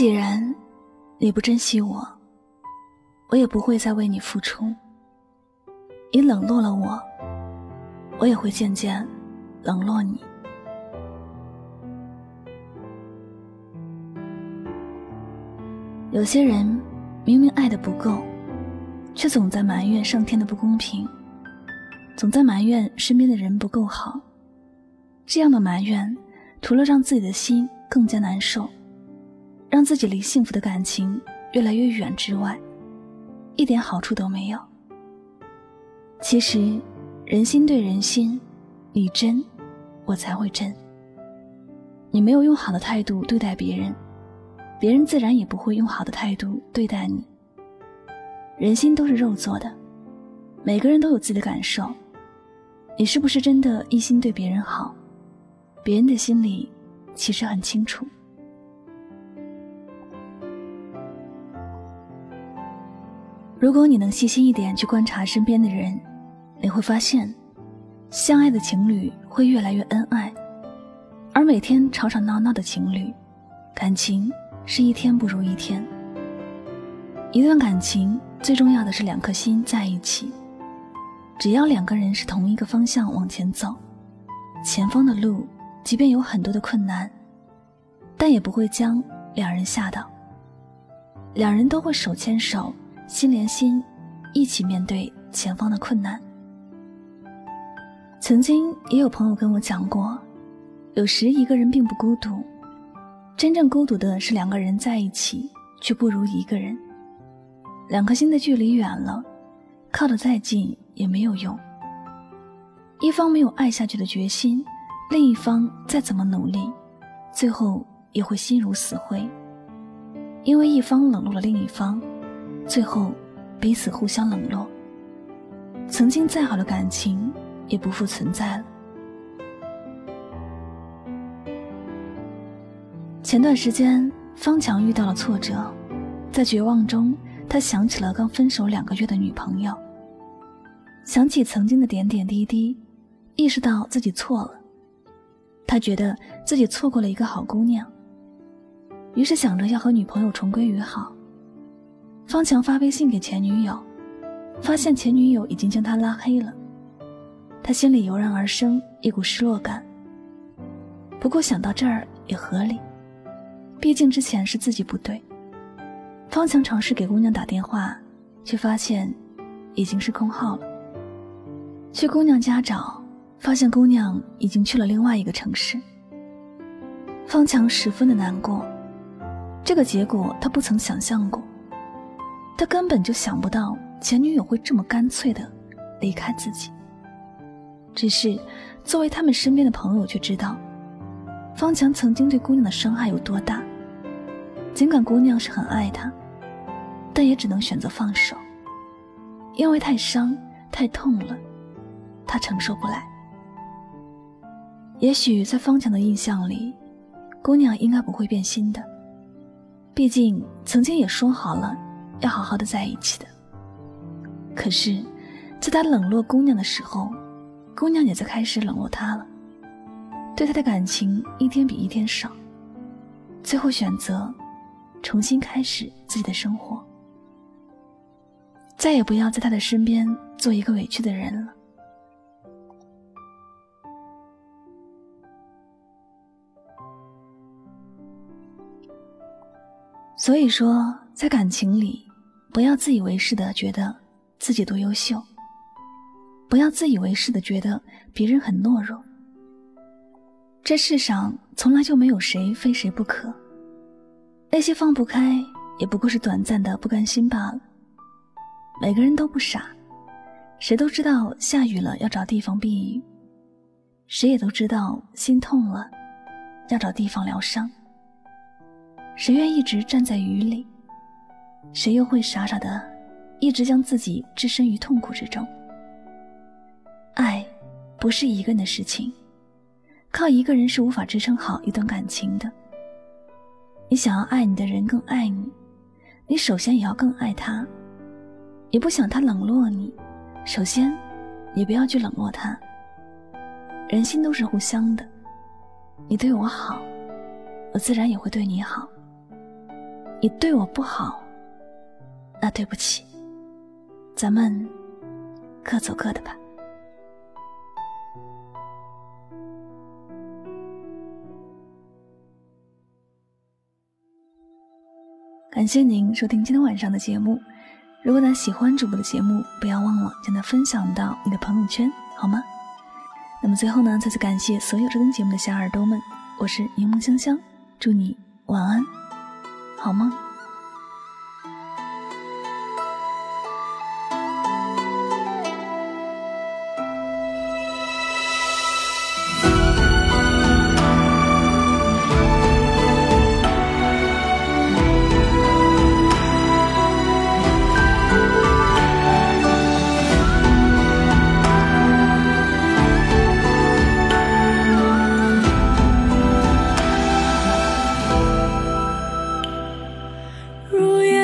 既然你不珍惜我，我也不会再为你付出。你冷落了我，我也会渐渐冷落你。有些人明明爱的不够，却总在埋怨上天的不公平，总在埋怨身边的人不够好。这样的埋怨，除了让自己的心更加难受，让自己离幸福的感情越来越远之外，一点好处都没有。其实，人心对人心，你真，我才会真。你没有用好的态度对待别人。别人自然也不会用好的态度对待你。人心都是肉做的，每个人都有自己的感受。你是不是真的一心对别人好？别人的心里其实很清楚。如果你能细心一点去观察身边的人，你会发现，相爱的情侣会越来越恩爱，而每天吵吵闹闹的情侣，感情。是一天不如一天。一段感情最重要的是两颗心在一起。只要两个人是同一个方向往前走，前方的路即便有很多的困难，但也不会将两人吓倒。两人都会手牵手、心连心，一起面对前方的困难。曾经也有朋友跟我讲过，有时一个人并不孤独。真正孤独的是两个人在一起，却不如一个人。两颗心的距离远了，靠得再近也没有用。一方没有爱下去的决心，另一方再怎么努力，最后也会心如死灰。因为一方冷落了另一方，最后彼此互相冷落。曾经再好的感情，也不复存在了。前段时间，方强遇到了挫折，在绝望中，他想起了刚分手两个月的女朋友，想起曾经的点点滴滴，意识到自己错了。他觉得自己错过了一个好姑娘，于是想着要和女朋友重归于好。方强发微信给前女友，发现前女友已经将他拉黑了，他心里油然而生一股失落感。不过想到这儿也合理。毕竟之前是自己不对。方强尝试给姑娘打电话，却发现已经是空号了。去姑娘家找，发现姑娘已经去了另外一个城市。方强十分的难过，这个结果他不曾想象过。他根本就想不到前女友会这么干脆的离开自己。只是作为他们身边的朋友，却知道方强曾经对姑娘的伤害有多大。尽管姑娘是很爱他，但也只能选择放手，因为太伤、太痛了，他承受不来。也许在方强的印象里，姑娘应该不会变心的，毕竟曾经也说好了要好好的在一起的。可是，在他冷落姑娘的时候，姑娘也在开始冷落他了，对他的感情一天比一天少，最后选择。重新开始自己的生活，再也不要在他的身边做一个委屈的人了。所以说，在感情里，不要自以为是的觉得自己多优秀，不要自以为是的觉得别人很懦弱。这世上从来就没有谁非谁不可。那些放不开，也不过是短暂的不甘心罢了。每个人都不傻，谁都知道下雨了要找地方避雨，谁也都知道心痛了要找地方疗伤。谁愿一直站在雨里？谁又会傻傻的一直将自己置身于痛苦之中？爱，不是一个人的事情，靠一个人是无法支撑好一段感情的。你想要爱你的人更爱你，你首先也要更爱他。你不想他冷落你，首先，也不要去冷落他。人心都是互相的，你对我好，我自然也会对你好。你对我不好，那对不起，咱们各走各的吧。感谢您收听今天晚上的节目。如果呢喜欢主播的节目，不要忘了将它分享到你的朋友圈，好吗？那么最后呢，再次感谢所有收听节目的小耳朵们，我是柠檬香香，祝你晚安，好梦。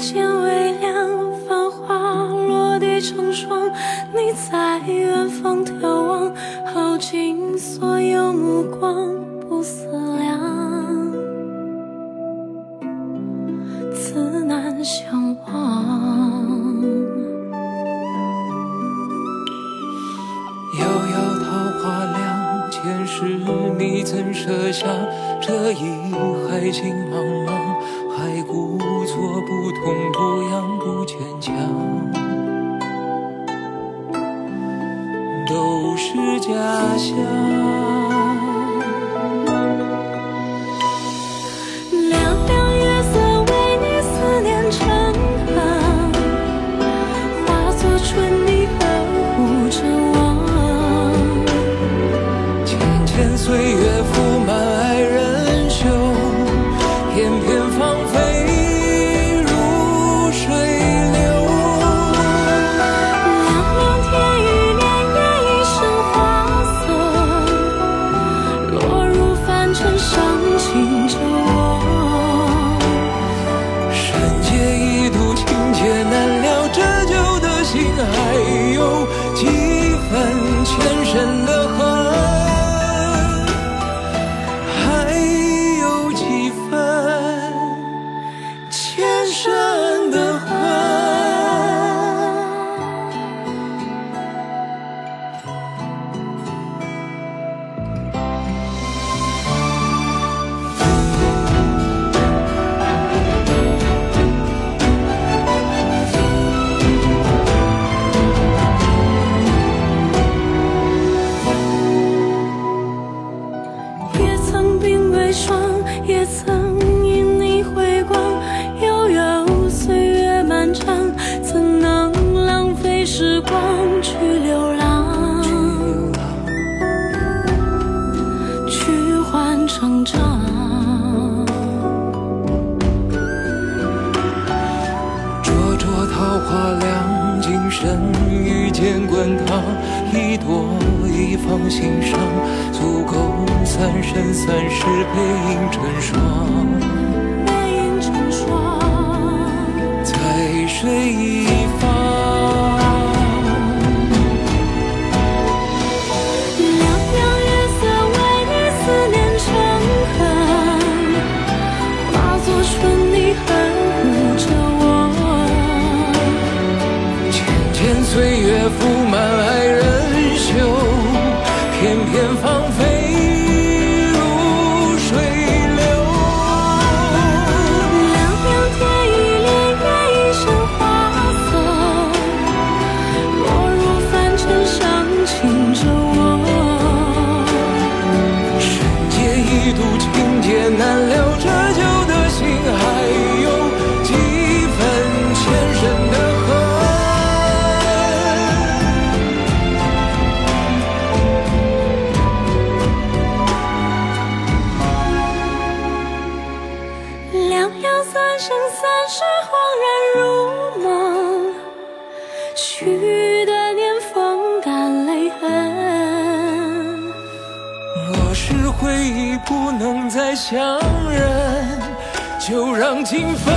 天微亮，繁花落地成霜。你在远方眺望，耗尽所有目光，不思量，自难相忘。遥遥桃花凉，前世你曾舍下这一海情茫茫。不痛不痒不坚强，都是假象。多一方心上，足够三生三世背影成双。背影成双，在水一方。凉凉月色为你思念成河，化作春泥呵护着我。浅浅岁月覆满不能再相认，就让情分